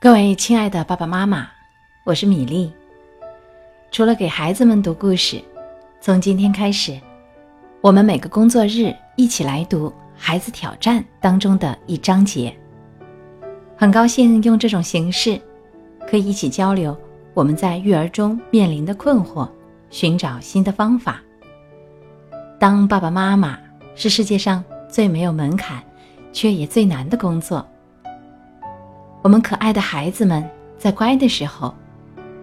各位亲爱的爸爸妈妈，我是米粒。除了给孩子们读故事，从今天开始，我们每个工作日一起来读《孩子挑战》当中的一章节。很高兴用这种形式，可以一起交流我们在育儿中面临的困惑，寻找新的方法。当爸爸妈妈是世界上最没有门槛，却也最难的工作。我们可爱的孩子们在乖的时候，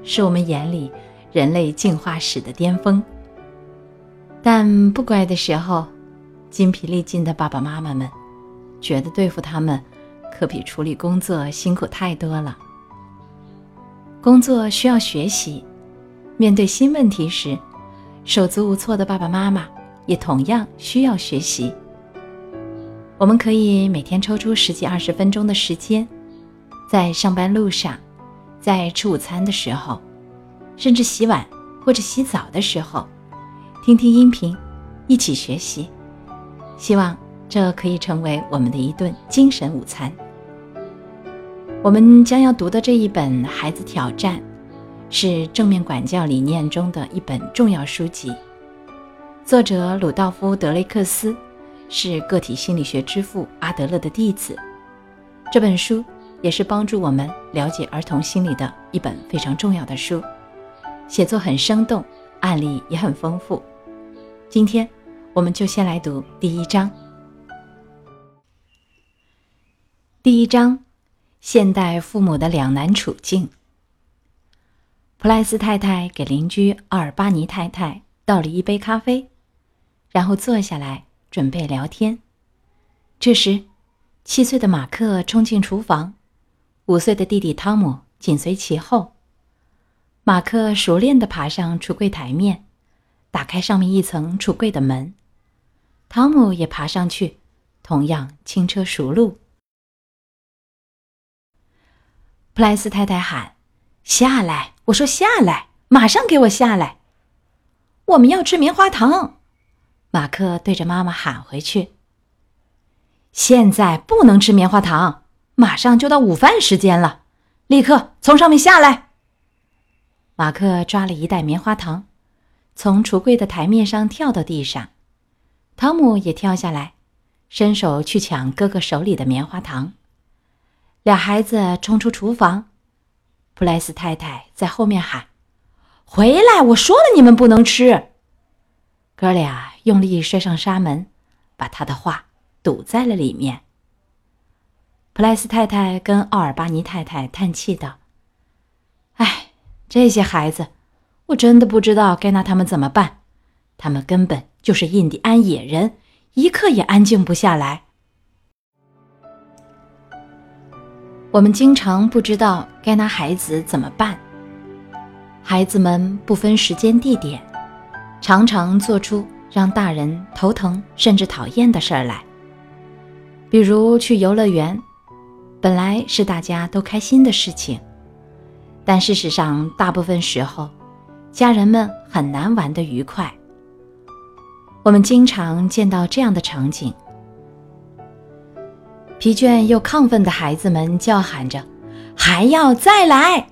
是我们眼里人类进化史的巅峰。但不乖的时候，筋疲力尽的爸爸妈妈们觉得对付他们，可比处理工作辛苦太多了。工作需要学习，面对新问题时，手足无措的爸爸妈妈也同样需要学习。我们可以每天抽出十几二十分钟的时间。在上班路上，在吃午餐的时候，甚至洗碗或者洗澡的时候，听听音频，一起学习。希望这可以成为我们的一顿精神午餐。我们将要读的这一本《孩子挑战》，是正面管教理念中的一本重要书籍。作者鲁道夫·德雷克斯是个体心理学之父阿德勒的弟子。这本书。也是帮助我们了解儿童心理的一本非常重要的书，写作很生动，案例也很丰富。今天我们就先来读第一章。第一章：现代父母的两难处境。普莱斯太太给邻居奥尔巴尼太太倒了一杯咖啡，然后坐下来准备聊天。这时，七岁的马克冲进厨房。五岁的弟弟汤姆紧随其后。马克熟练地爬上橱柜台面，打开上面一层橱柜的门。汤姆也爬上去，同样轻车熟路。普莱斯太太喊：“下来！我说下来，马上给我下来！我们要吃棉花糖。”马克对着妈妈喊回去：“现在不能吃棉花糖。”马上就到午饭时间了，立刻从上面下来。马克抓了一袋棉花糖，从橱柜的台面上跳到地上。汤姆也跳下来，伸手去抢哥哥手里的棉花糖。俩孩子冲出厨房，普莱斯太太在后面喊：“回来！我说了，你们不能吃。”哥俩用力摔上纱门，把他的话堵在了里面。普莱斯太太跟奥尔巴尼太太叹气道：“哎，这些孩子，我真的不知道该拿他们怎么办。他们根本就是印第安野人，一刻也安静不下来。我们经常不知道该拿孩子怎么办。孩子们不分时间地点，常常做出让大人头疼甚至讨厌的事儿来，比如去游乐园。”本来是大家都开心的事情，但事实上，大部分时候，家人们很难玩得愉快。我们经常见到这样的场景：疲倦又亢奋的孩子们叫喊着“还要再来”，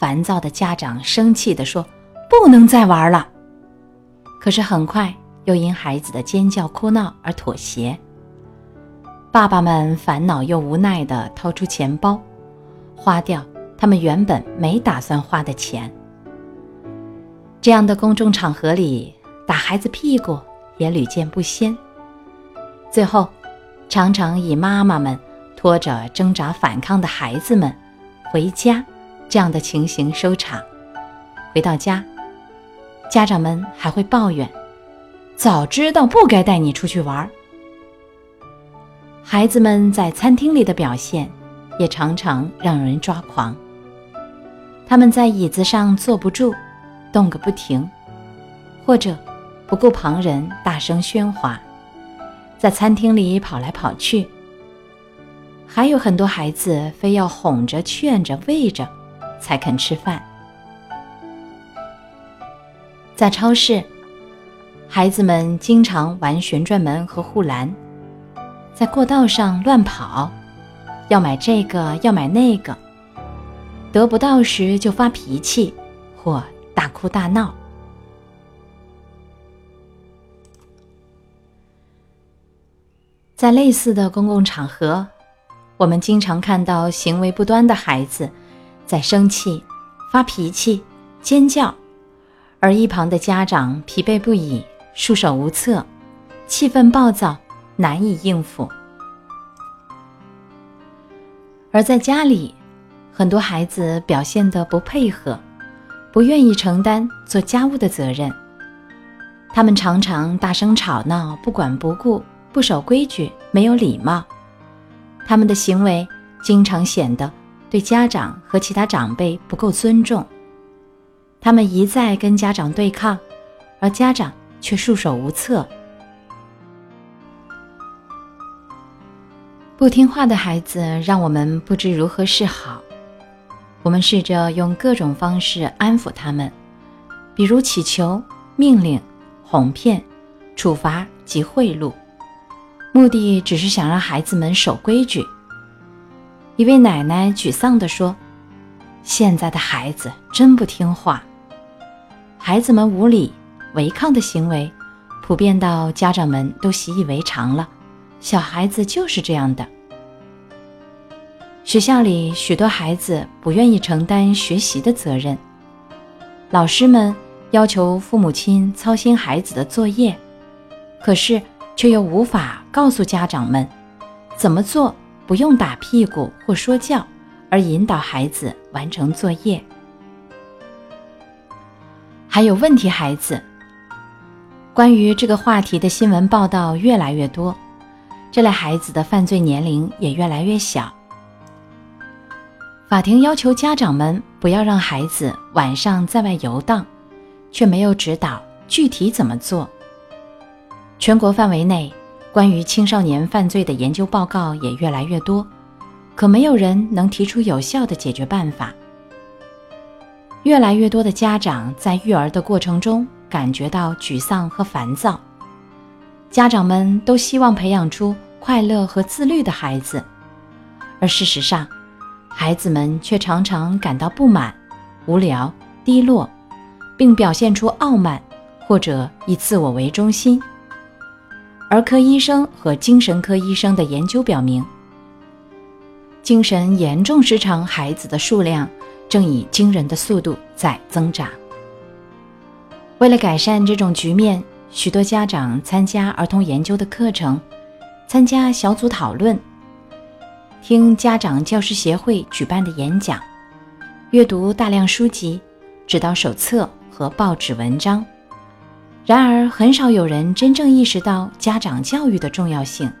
烦躁的家长生气地说“不能再玩了”，可是很快又因孩子的尖叫哭闹而妥协。爸爸们烦恼又无奈地掏出钱包，花掉他们原本没打算花的钱。这样的公众场合里，打孩子屁股也屡见不鲜。最后，常常以妈妈们拖着挣扎反抗的孩子们回家这样的情形收场。回到家，家长们还会抱怨：“早知道不该带你出去玩。”孩子们在餐厅里的表现，也常常让人抓狂。他们在椅子上坐不住，动个不停，或者不顾旁人大声喧哗，在餐厅里跑来跑去。还有很多孩子非要哄着、劝着、喂着，才肯吃饭。在超市，孩子们经常玩旋转门和护栏。在过道上乱跑，要买这个要买那个，得不到时就发脾气或大哭大闹。在类似的公共场合，我们经常看到行为不端的孩子在生气、发脾气、尖叫，而一旁的家长疲惫不已、束手无策，气氛暴躁，难以应付。而在家里，很多孩子表现得不配合，不愿意承担做家务的责任。他们常常大声吵闹，不管不顾。不守规矩，没有礼貌，他们的行为经常显得对家长和其他长辈不够尊重。他们一再跟家长对抗，而家长却束手无策。不听话的孩子让我们不知如何是好。我们试着用各种方式安抚他们，比如乞求、命令、哄骗、处罚及贿赂。目的只是想让孩子们守规矩。一位奶奶沮丧地说：“现在的孩子真不听话，孩子们无理违抗的行为，普遍到家长们都习以为常了。小孩子就是这样的。学校里许多孩子不愿意承担学习的责任，老师们要求父母亲操心孩子的作业，可是。”却又无法告诉家长们怎么做，不用打屁股或说教，而引导孩子完成作业。还有问题孩子，关于这个话题的新闻报道越来越多，这类孩子的犯罪年龄也越来越小。法庭要求家长们不要让孩子晚上在外游荡，却没有指导具体怎么做。全国范围内，关于青少年犯罪的研究报告也越来越多，可没有人能提出有效的解决办法。越来越多的家长在育儿的过程中感觉到沮丧和烦躁，家长们都希望培养出快乐和自律的孩子，而事实上，孩子们却常常感到不满、无聊、低落，并表现出傲慢或者以自我为中心。儿科医生和精神科医生的研究表明，精神严重失常孩子的数量正以惊人的速度在增长。为了改善这种局面，许多家长参加儿童研究的课程，参加小组讨论，听家长教师协会举办的演讲，阅读大量书籍、指导手册和报纸文章。然而，很少有人真正意识到家长教育的重要性。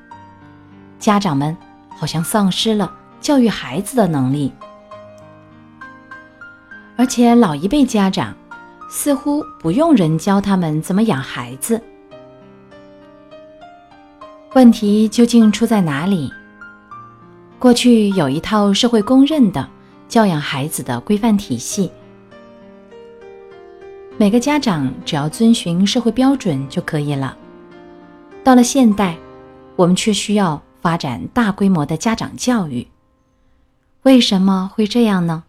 家长们好像丧失了教育孩子的能力，而且老一辈家长似乎不用人教他们怎么养孩子。问题究竟出在哪里？过去有一套社会公认的教养孩子的规范体系。每个家长只要遵循社会标准就可以了。到了现代，我们却需要发展大规模的家长教育。为什么会这样呢？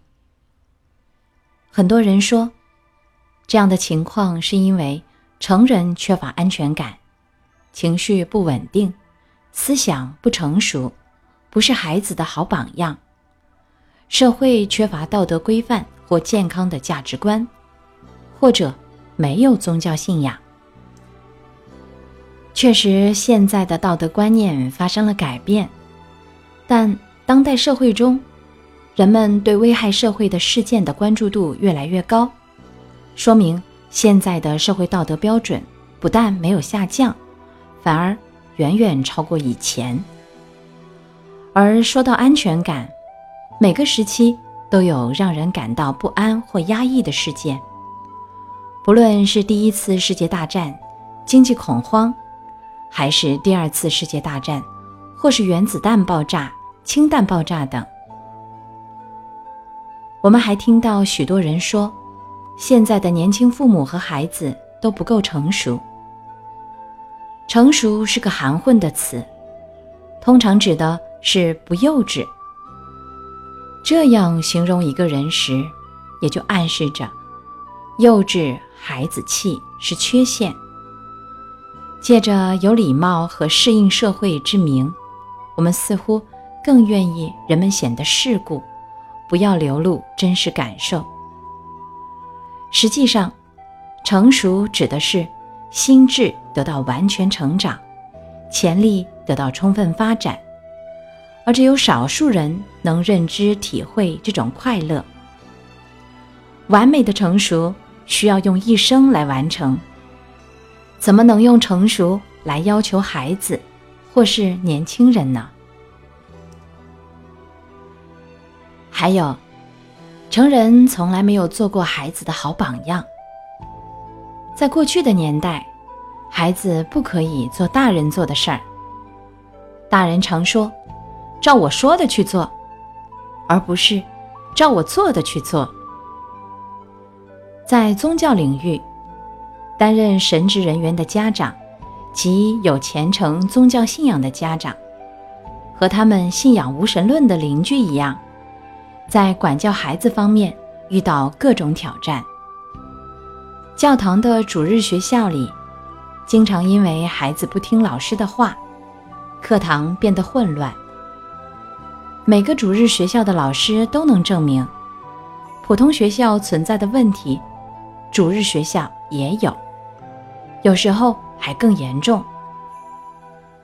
很多人说，这样的情况是因为成人缺乏安全感，情绪不稳定，思想不成熟，不是孩子的好榜样，社会缺乏道德规范或健康的价值观。或者没有宗教信仰。确实，现在的道德观念发生了改变，但当代社会中，人们对危害社会的事件的关注度越来越高，说明现在的社会道德标准不但没有下降，反而远远超过以前。而说到安全感，每个时期都有让人感到不安或压抑的事件。不论是第一次世界大战、经济恐慌，还是第二次世界大战，或是原子弹爆炸、氢弹爆炸等，我们还听到许多人说，现在的年轻父母和孩子都不够成熟。成熟是个含混的词，通常指的是不幼稚。这样形容一个人时，也就暗示着幼稚、孩子气是缺陷。借着有礼貌和适应社会之名，我们似乎更愿意人们显得世故，不要流露真实感受。实际上，成熟指的是心智得到完全成长，潜力得到充分发展，而只有少数人能认知体会这种快乐。完美的成熟需要用一生来完成。怎么能用成熟来要求孩子，或是年轻人呢？还有，成人从来没有做过孩子的好榜样。在过去的年代，孩子不可以做大人做的事儿。大人常说：“照我说的去做”，而不是“照我做的去做”。在宗教领域。担任神职人员的家长，及有虔诚宗教信仰的家长，和他们信仰无神论的邻居一样，在管教孩子方面遇到各种挑战。教堂的主日学校里，经常因为孩子不听老师的话，课堂变得混乱。每个主日学校的老师都能证明，普通学校存在的问题，主日学校也有。有时候还更严重。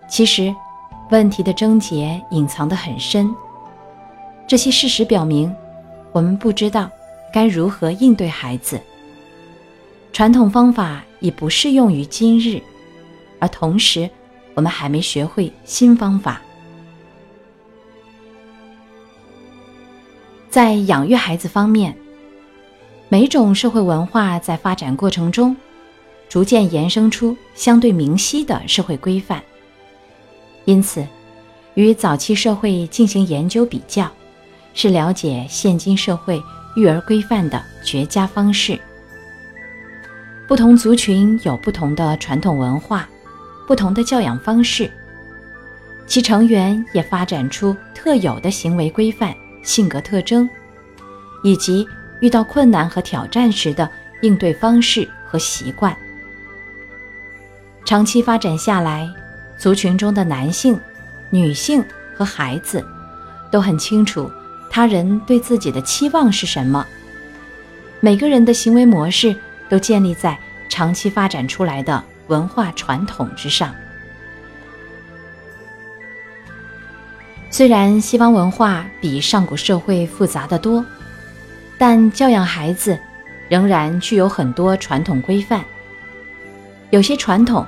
其实，问题的症结隐藏得很深。这些事实表明，我们不知道该如何应对孩子。传统方法已不适用于今日，而同时，我们还没学会新方法。在养育孩子方面，每种社会文化在发展过程中。逐渐延伸出相对明晰的社会规范，因此，与早期社会进行研究比较，是了解现今社会育儿规范的绝佳方式。不同族群有不同的传统文化，不同的教养方式，其成员也发展出特有的行为规范、性格特征，以及遇到困难和挑战时的应对方式和习惯。长期发展下来，族群中的男性、女性和孩子都很清楚他人对自己的期望是什么。每个人的行为模式都建立在长期发展出来的文化传统之上。虽然西方文化比上古社会复杂的多，但教养孩子仍然具有很多传统规范。有些传统，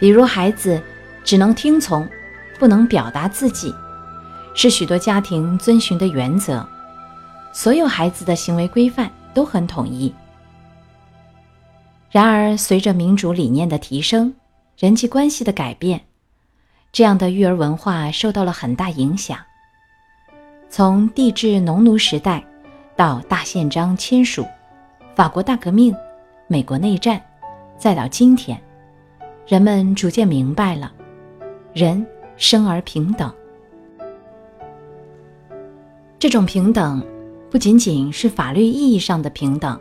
比如孩子只能听从，不能表达自己，是许多家庭遵循的原则。所有孩子的行为规范都很统一。然而，随着民主理念的提升，人际关系的改变，这样的育儿文化受到了很大影响。从帝制农奴时代到大宪章签署、法国大革命、美国内战。再到今天，人们逐渐明白了，人生而平等。这种平等不仅仅是法律意义上的平等，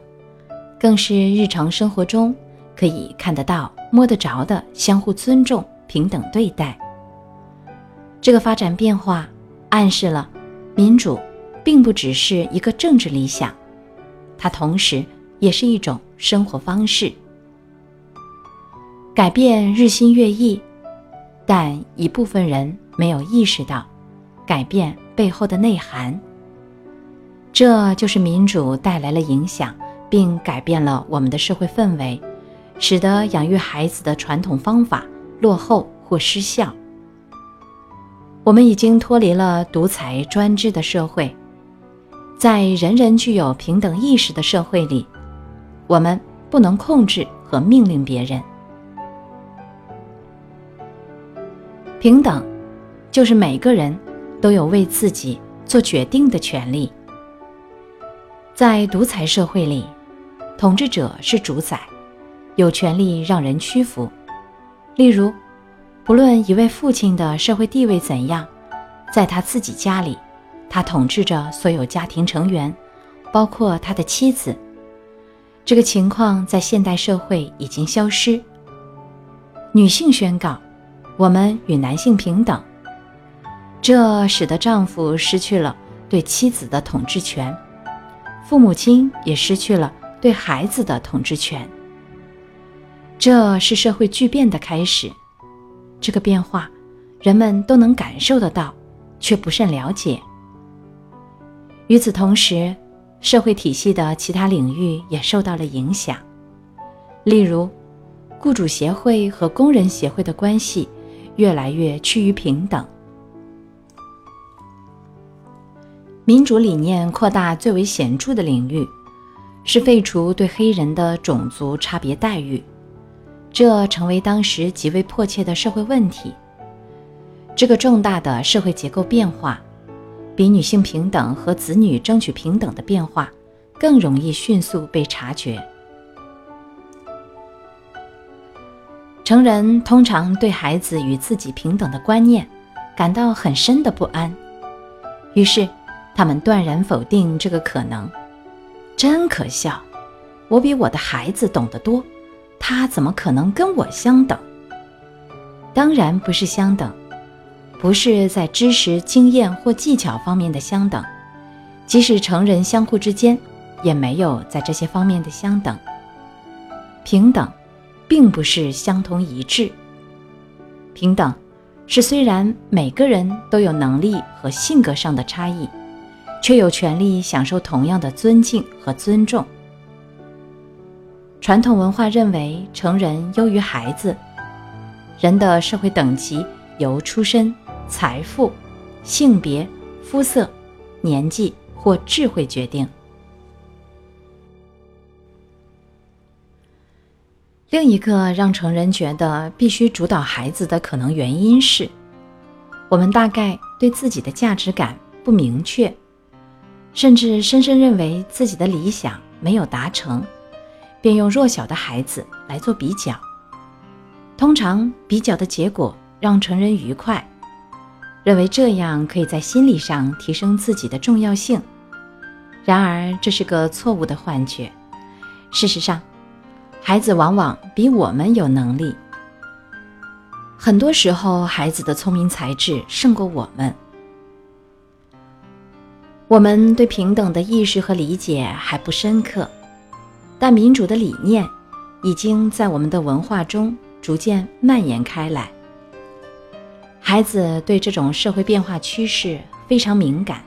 更是日常生活中可以看得到、摸得着的相互尊重、平等对待。这个发展变化暗示了，民主并不只是一个政治理想，它同时也是一种生活方式。改变日新月异，但一部分人没有意识到改变背后的内涵。这就是民主带来了影响，并改变了我们的社会氛围，使得养育孩子的传统方法落后或失效。我们已经脱离了独裁专制的社会，在人人具有平等意识的社会里，我们不能控制和命令别人。平等，就是每个人都有为自己做决定的权利。在独裁社会里，统治者是主宰，有权利让人屈服。例如，不论一位父亲的社会地位怎样，在他自己家里，他统治着所有家庭成员，包括他的妻子。这个情况在现代社会已经消失。女性宣告：“我们与男性平等。”这使得丈夫失去了对妻子的统治权，父母亲也失去了对孩子的统治权。这是社会巨变的开始。这个变化，人们都能感受得到，却不甚了解。与此同时，社会体系的其他领域也受到了影响，例如，雇主协会和工人协会的关系越来越趋于平等。民主理念扩大最为显著的领域，是废除对黑人的种族差别待遇，这成为当时极为迫切的社会问题。这个重大的社会结构变化，比女性平等和子女争取平等的变化更容易迅速被察觉。成人通常对孩子与自己平等的观念感到很深的不安，于是。他们断然否定这个可能，真可笑！我比我的孩子懂得多，他怎么可能跟我相等？当然不是相等，不是在知识、经验或技巧方面的相等，即使成人相互之间，也没有在这些方面的相等。平等，并不是相同一致。平等，是虽然每个人都有能力和性格上的差异。却有权利享受同样的尊敬和尊重。传统文化认为成人优于孩子，人的社会等级由出身、财富、性别、肤色、年纪或智慧决定。另一个让成人觉得必须主导孩子的可能原因是，我们大概对自己的价值感不明确。甚至深深认为自己的理想没有达成，便用弱小的孩子来做比较。通常比较的结果让成人愉快，认为这样可以在心理上提升自己的重要性。然而这是个错误的幻觉。事实上，孩子往往比我们有能力。很多时候，孩子的聪明才智胜过我们。我们对平等的意识和理解还不深刻，但民主的理念已经在我们的文化中逐渐蔓延开来。孩子对这种社会变化趋势非常敏感，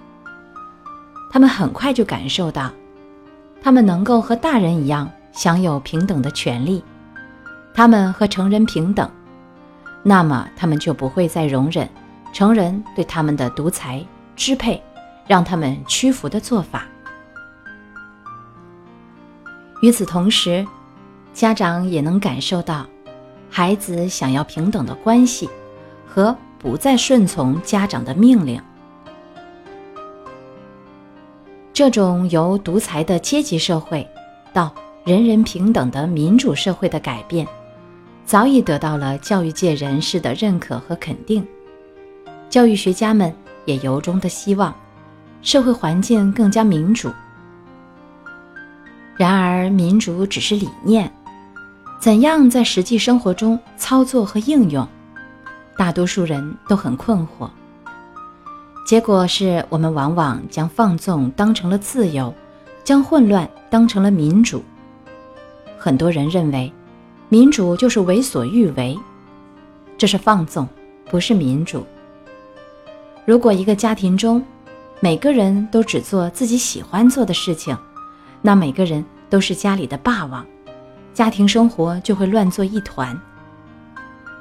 他们很快就感受到，他们能够和大人一样享有平等的权利，他们和成人平等，那么他们就不会再容忍成人对他们的独裁支配。让他们屈服的做法。与此同时，家长也能感受到，孩子想要平等的关系，和不再顺从家长的命令。这种由独裁的阶级社会到人人平等的民主社会的改变，早已得到了教育界人士的认可和肯定。教育学家们也由衷的希望。社会环境更加民主。然而，民主只是理念，怎样在实际生活中操作和应用，大多数人都很困惑。结果是我们往往将放纵当成了自由，将混乱当成了民主。很多人认为，民主就是为所欲为，这是放纵，不是民主。如果一个家庭中，每个人都只做自己喜欢做的事情，那每个人都是家里的霸王，家庭生活就会乱作一团。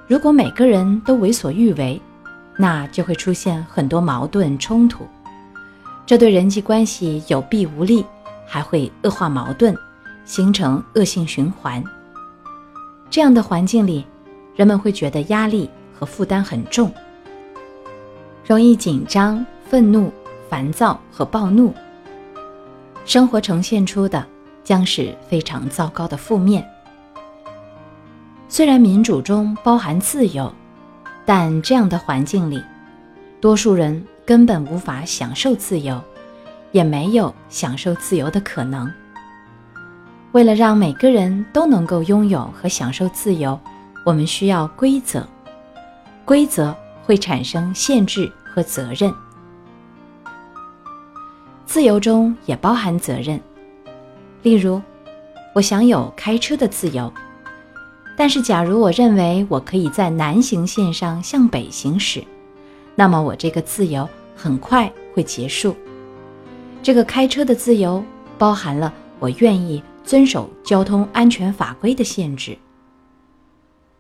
如果每个人都为所欲为，那就会出现很多矛盾冲突，这对人际关系有弊无利，还会恶化矛盾，形成恶性循环。这样的环境里，人们会觉得压力和负担很重，容易紧张、愤怒。烦躁和暴怒，生活呈现出的将是非常糟糕的负面。虽然民主中包含自由，但这样的环境里，多数人根本无法享受自由，也没有享受自由的可能。为了让每个人都能够拥有和享受自由，我们需要规则。规则会产生限制和责任。自由中也包含责任。例如，我享有开车的自由，但是假如我认为我可以在南行线上向北行驶，那么我这个自由很快会结束。这个开车的自由包含了我愿意遵守交通安全法规的限制。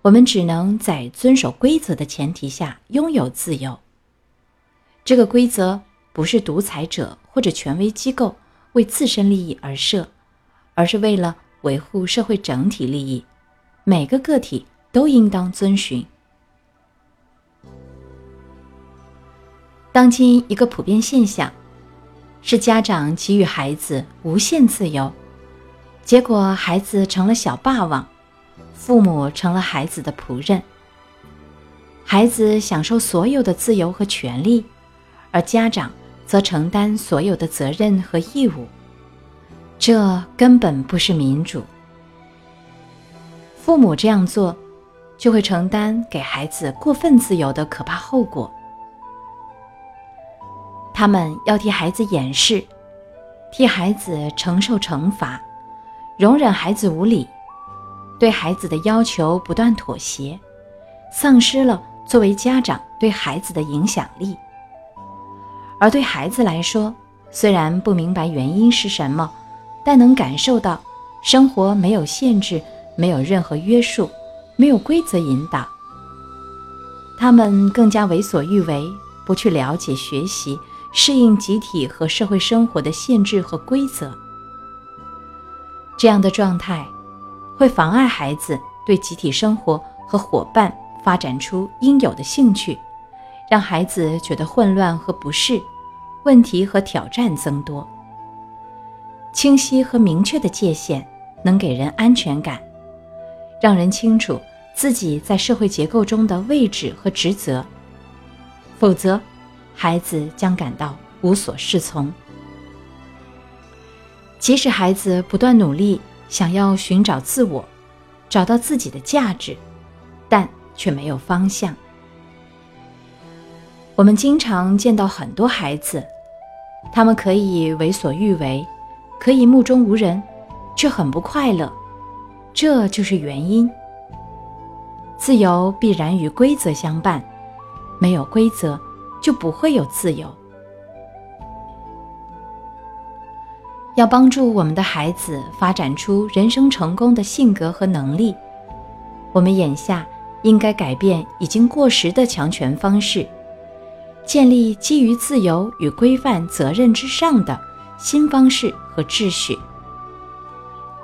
我们只能在遵守规则的前提下拥有自由。这个规则不是独裁者或者权威机构为自身利益而设。而是为了维护社会整体利益，每个个体都应当遵循。当今一个普遍现象，是家长给予孩子无限自由，结果孩子成了小霸王，父母成了孩子的仆人。孩子享受所有的自由和权利，而家长则承担所有的责任和义务。这根本不是民主。父母这样做，就会承担给孩子过分自由的可怕后果。他们要替孩子掩饰，替孩子承受惩罚，容忍孩子无理，对孩子的要求不断妥协，丧失了作为家长对孩子的影响力。而对孩子来说，虽然不明白原因是什么。但能感受到，生活没有限制，没有任何约束，没有规则引导。他们更加为所欲为，不去了解、学习、适应集体和社会生活的限制和规则。这样的状态，会妨碍孩子对集体生活和伙伴发展出应有的兴趣，让孩子觉得混乱和不适，问题和挑战增多。清晰和明确的界限能给人安全感，让人清楚自己在社会结构中的位置和职责。否则，孩子将感到无所适从。即使孩子不断努力，想要寻找自我，找到自己的价值，但却没有方向。我们经常见到很多孩子，他们可以为所欲为。可以目中无人，却很不快乐，这就是原因。自由必然与规则相伴，没有规则就不会有自由。要帮助我们的孩子发展出人生成功的性格和能力，我们眼下应该改变已经过时的强权方式，建立基于自由与规范责任之上的。新方式和秩序，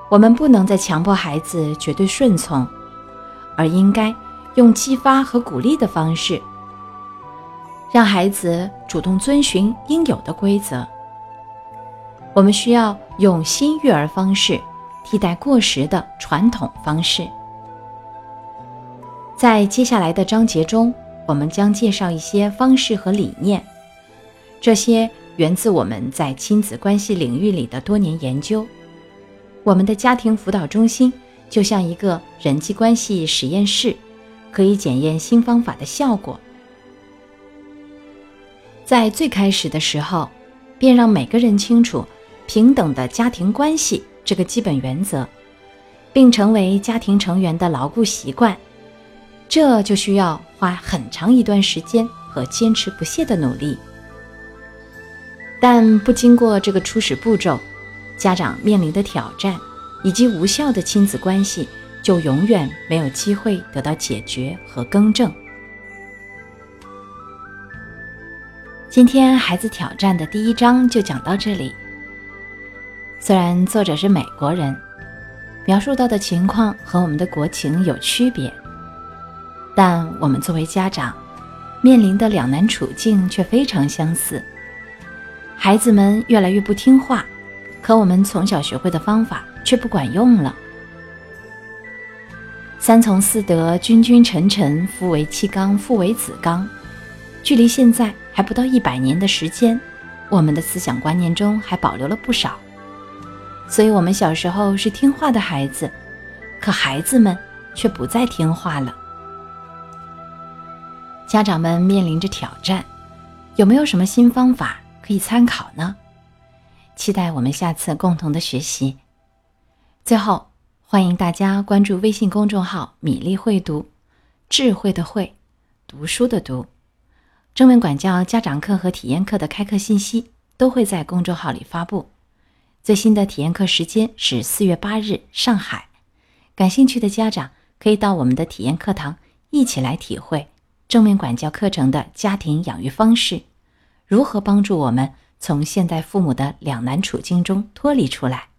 我们不能再强迫孩子绝对顺从，而应该用激发和鼓励的方式，让孩子主动遵循应有的规则。我们需要用新育儿方式替代过时的传统方式。在接下来的章节中，我们将介绍一些方式和理念，这些。源自我们在亲子关系领域里的多年研究。我们的家庭辅导中心就像一个人际关系实验室，可以检验新方法的效果。在最开始的时候，便让每个人清楚平等的家庭关系这个基本原则，并成为家庭成员的牢固习惯。这就需要花很长一段时间和坚持不懈的努力。但不经过这个初始步骤，家长面临的挑战以及无效的亲子关系就永远没有机会得到解决和更正。今天孩子挑战的第一章就讲到这里。虽然作者是美国人，描述到的情况和我们的国情有区别，但我们作为家长面临的两难处境却非常相似。孩子们越来越不听话，可我们从小学会的方法却不管用了。三从四德，君君臣臣，夫为妻纲，父为子纲，距离现在还不到一百年的时间，我们的思想观念中还保留了不少。所以，我们小时候是听话的孩子，可孩子们却不再听话了。家长们面临着挑战，有没有什么新方法可以参考呢？期待我们下次共同的学习。最后，欢迎大家关注微信公众号“米粒会读”，智慧的慧，读书的读。中文管教家长课和体验课的开课信息都会在公众号里发布。最新的体验课时间是四月八日，上海。感兴趣的家长可以到我们的体验课堂一起来体会正面管教课程的家庭养育方式，如何帮助我们从现代父母的两难处境中脱离出来。